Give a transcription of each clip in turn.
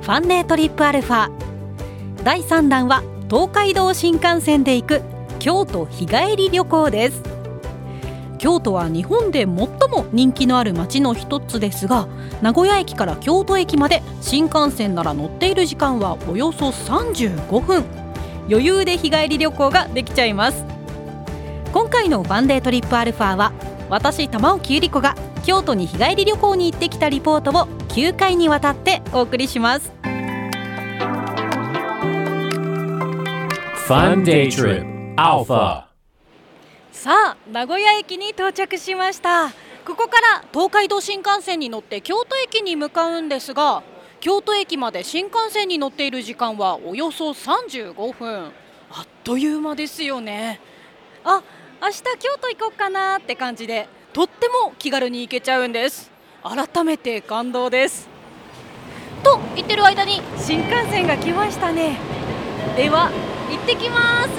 ファンデートリップアルファ。第3弾は東海道新幹線で行く京都日帰り旅行です。京都は日本で最も人気のある街の一つですが名古屋駅から京都駅まで新幹線なら乗っている時間はおよそ35分。余裕で日帰り旅行ができちゃいます。今回のワンデートリップアルファは私玉置ゆり子が京都に日帰り旅行に行ってきたリポートを9回にわたってお送りします。Fun Day Trip Alpha. さあ名古屋駅に到着しました。ここから東海道新幹線に乗って京都駅に向かうんですが京都駅まで新幹線に乗っている時間はおよそ35分。あっという間ですよね。あ明日京都行こうかなって感じでとっても気軽に行けちゃうんです改めて感動です。と言ってる間に。新幹線が来ましたね。では行ってきます。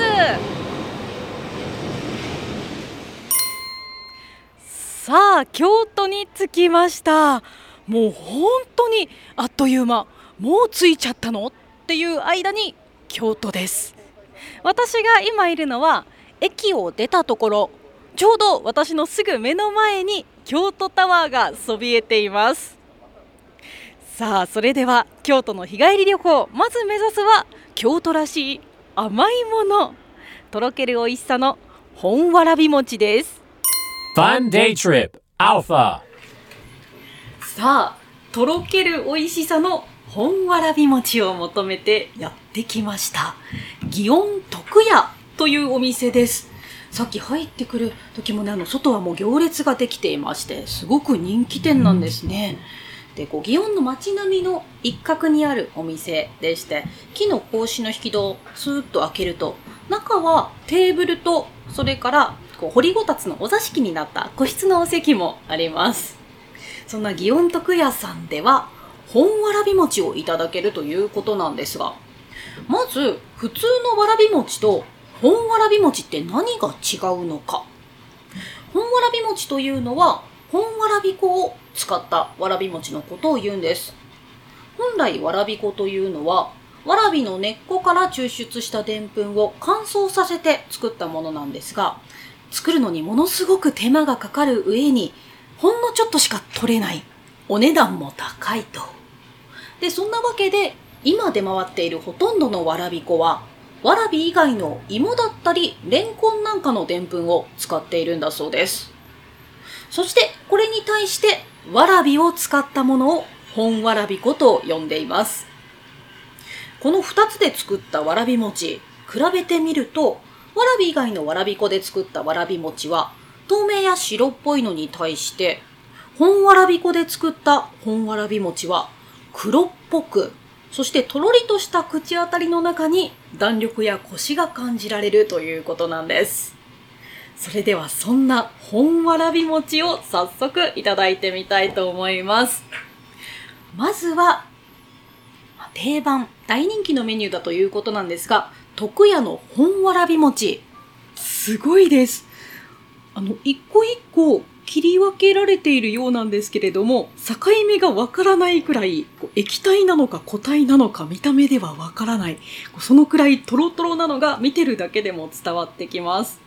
さあ京都に着きました。もう本当にあっという間。もう着いちゃったの？っていう間に京都です。私が今いるのは駅を出たところちょうど私のすぐ目の前に京都タワーがそびえています。さあそれでは京都の日帰り旅行まず目指すは京都らしい甘いものとろける美味しさの本わらび餅です。Fun Day Trip Alpha さあとろける美味しさの本わらび餅を求めてやってきました。祇園徳屋というお店ですさっき入ってくる時もねあの外はもう行列ができていましてすごく人気店なんですね、でこう祇園の街並みの一角にあるお店でして木の格子の引き戸をスーッと開けると中はテーブルとそれからこう掘りごたつのお座敷になった個室のお席もあります。そんな祇園徳屋さんでは本わらび餅をいただけるということなんですがまず普通のわらび餅と本わらび餅って何が違うのか。本わらび餅というのは本わらび粉を使ったわらび餅のことを言うんです。本来わらび粉というのはわらびの根っこから抽出したでんぷんを乾燥させて作ったものなんですが作るのにものすごく手間がかかる上にほんのちょっとしか取れないお値段も高いと。でそんなわけで今出回っているほとんどのわらび粉はわらび以外の芋だったりレンコンなんかのでんぷんを使っているんだそうです。そしてこれに対してわらびを使ったものを本わらび粉と呼んでいます。この2つで作ったわらび餅比べてみるとわらび以外のわらび粉で作ったわらび餅は透明や白っぽいのに対して本わらび粉で作った本わらび餅は黒っぽくそしてとろりとした口当たりの中に弾力やコシが感じられるということなんです。それではそんな本わらび餅を早速いただいてみたいと思います。まずは定番大人気のメニューだということなんですが徳屋の本わらび餅。すごいです。あの一個一個切り分けられているようなんですけれども境目がわからないくらい液体なのか固体なのか見た目ではわからない。そのくらいトロトロなのが見てるだけでも伝わってきます。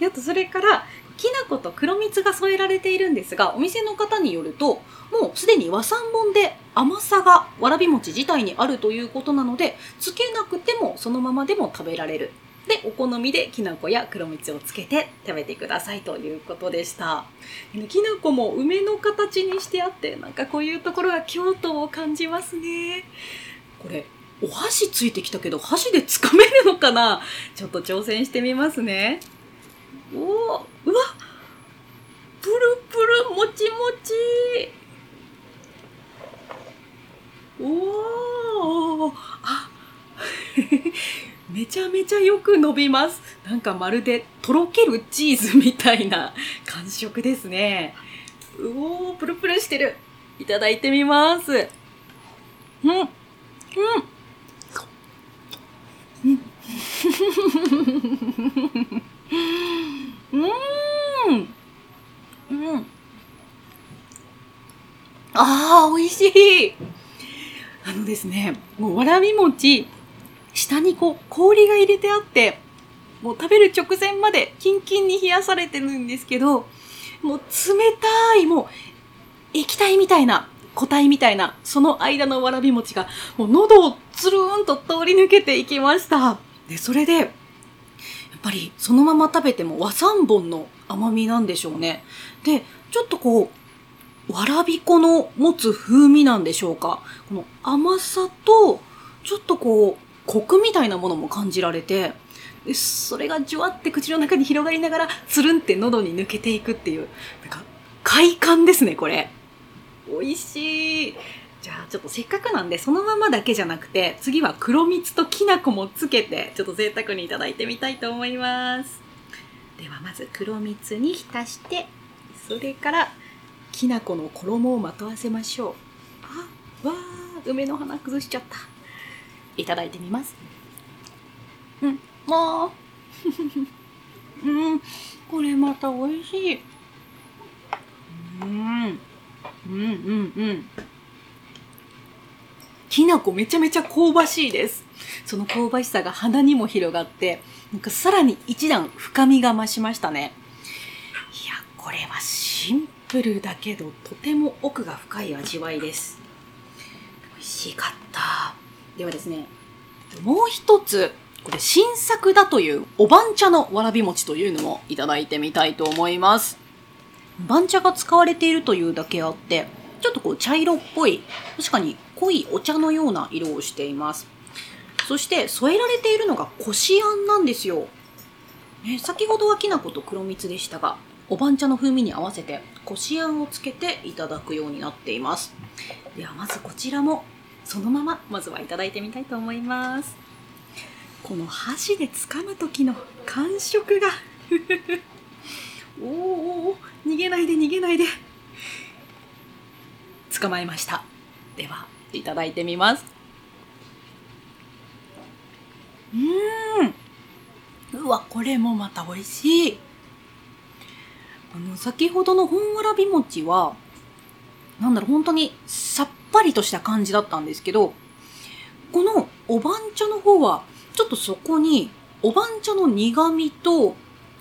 であとそれからきな粉と黒蜜が添えられているんですがお店の方によるともうすでに和三盆で甘さがわらび餅自体にあるということなのでつけなくてもそのままでも食べられる。でお好みできな粉や黒蜜をつけて食べてくださいということでした。きな粉も梅の形にしてあってなんかこういうところが京都を感じますね。これお箸ついてきたけど箸でつかめるのかな？ちょっと挑戦してみますね。おおうわプルプルもちもち。おおあめちゃめちゃよく伸びます。なんかまるでとろけるチーズみたいな 感触ですね。うおー、プルプルしてる。いただいてみます。うん。うん。うん。うん。ああ、美味しい。あのですね、もうわらび餅、下にこう氷が入れてあって、もう食べる直前までキンキンに冷やされてるんですけど、もう冷たい、もう液体みたいな、固体みたいな、その間のわらび餅が、もう喉をつるーんと通り抜けていきました。で、それで、やっぱりそのまま食べても和三本の甘みなんでしょうね。で、ちょっとこう、わらび粉の持つ風味なんでしょうか。この甘さと、ちょっとこう、コクみたいなものも感じられて、でそれがじゅわって口の中に広がりながら、つるんって喉に抜けていくっていう、なんか、快感ですね、これ。美味しい。じゃあ、ちょっとせっかくなんで、そのままだけじゃなくて、次は黒蜜ときな粉もつけて、ちょっと贅沢にいただいてみたいと思います。では、まず黒蜜に浸して、それから、きな粉の衣をまとわせましょう。あ、わー、梅の花崩しちゃった。いただいてみます。うん、もう。うん、これまた美味しい。うん、うん、うん、うん。きな粉めちゃめちゃ香ばしいです。その香ばしさが鼻にも広がって、なんかさらに一段深みが増しましたね。いや、これはシンプルだけど、とても奥が深い味わいです。美味しかった。ではですね、もう一つ、これ新作だというお番茶のわらび餅というのもいただいてみたいと思います。番茶が使われているというだけあって、ちょっとこう茶色っぽい、確かに濃いお茶のような色をしています。そして添えられているのがこしあんなんですよ。ね、先ほどはきな粉と黒蜜でしたが、お番茶の風味に合わせてこしあんをつけていただくようになっています。ではまずこちらもそのまままずはいただいてみたいと思います。この箸で掴む時の感触が。おーおーおー逃げないで逃げないで。捕まえました。ではいただいてみます。うーん。うわこれもまた美味しい。あの先ほどの本わらび餅はなんだろう本当にぱりとした感じだったんですけどこのお番茶の方はちょっとそこにお番茶の苦味と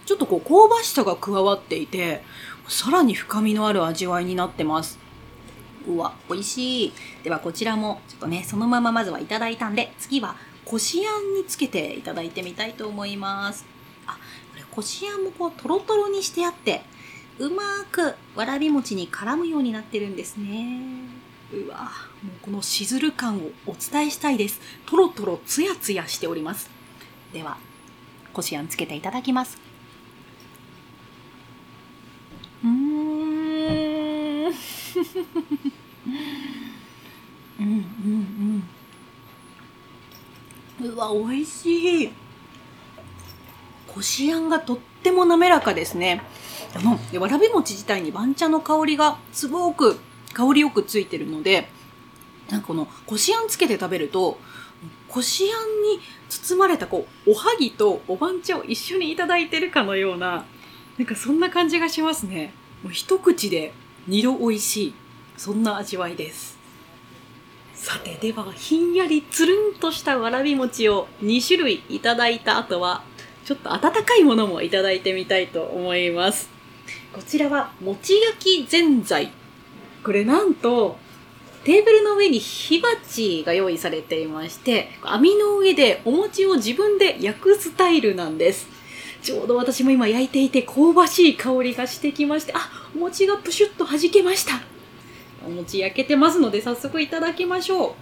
ちょっとこう香ばしさが加わっていてさらに深みのある味わいになってます。うわ美味しい。ではこちらもちょっとねそのまままずはいただいたんで次はこしあんにつけていただいてみたいと思います。あこれこしあんもこうトロトロにしてあってうまくわらび餅に絡むようになってるんですね。うわもうこのしずる感をお伝えしたいです。トロトロツヤツヤしております。ではこしあんつけていただきます。うーん。うんうんうん。うわ美味しい。こしあんがとっても滑らかですね。あのわらび餅自体に番茶の香りがすごく香りよくついてるのでなんかこのこしあんつけて食べるとこしあんに包まれたこうおはぎとお番茶を一緒にいただいてるかのようななんかそんな感じがしますね。もう一口で二度美味しいそんな味わいです。さてではひんやりつるんとしたわらび餅を2種類いただいた後はちょっと温かいものもいただいてみたいと思います。こちらは餅焼きぜんざい。これなんとテーブルの上に火鉢が用意されていまして網の上でお餅を自分で焼くスタイルなんです。ちょうど私も今焼いていて香ばしい香りがしてきましてあお餅がプシュッと弾けました。お餅焼けてますので早速いただきましょう。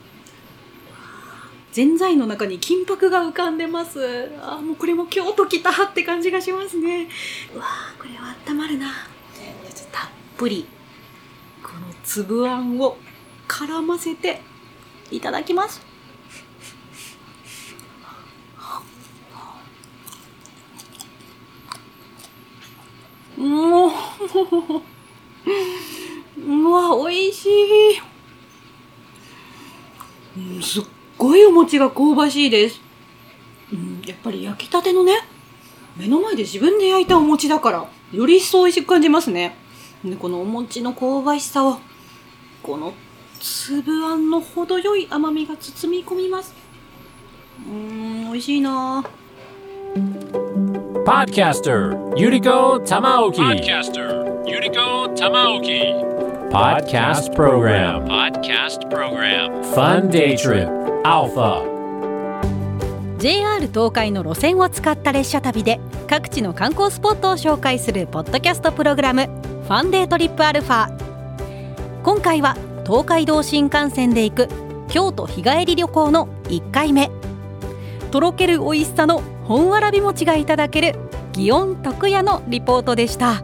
ぜんざいの中に金箔が浮かんでます。あもうこれも京都来たって感じがしますね。うわこれは温まるな。たっぷり。粒あんを絡ませていただきます。もう、うわ、美味しい。すっごいお餅が香ばしいです。やっぱり焼きたてのね、目の前で自分で焼いたお餅だから、より一層美味しく感じますね。このお餅の香ばしさをこの粒あんの程よい甘みが包み込みます。うん美味しいな。JR 東海の路線を使った列車旅で各地の観光スポットを紹介するポッドキャストプログラムファンデートリップアルファ今回は東海道新幹線で行く京都日帰り旅行の1回目。とろける美味しさの本わらび餅がいただける祇園徳屋のリポートでした。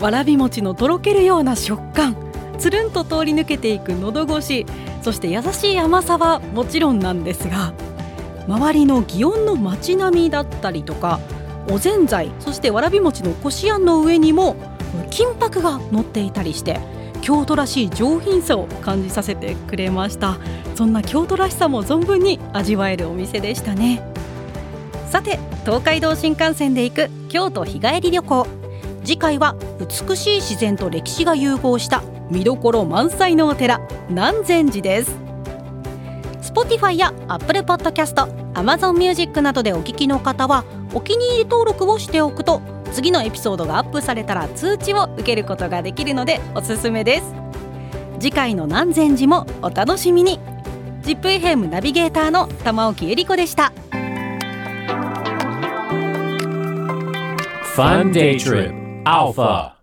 わらび餅のとろけるような食感つるんと通り抜けていく喉越しそして優しい甘さはもちろんなんですが周りの祇園の街並みだったりとかおぜんざいそしてわらび餅のこしあんの上にも金箔が乗っていたりして京都らしい上品さを感じさせてくれました。そんな京都らしさも存分に味わえるお店でしたね。さて東海道新幹線で行く京都日帰り旅行。次回は美しい自然と歴史が融合した見どころ満載のお寺南禅寺です。Spotify や Apple Podcast、Amazon Music などでお聞きの方はお気に入り登録をしておくと次のエピソードがアップされたら通知を受けることができるのでおすすめです次回の南禅寺もお楽しみに。ZIPFM ナビゲーターの玉置恵理子でした。Fun Day Trip. Alpha.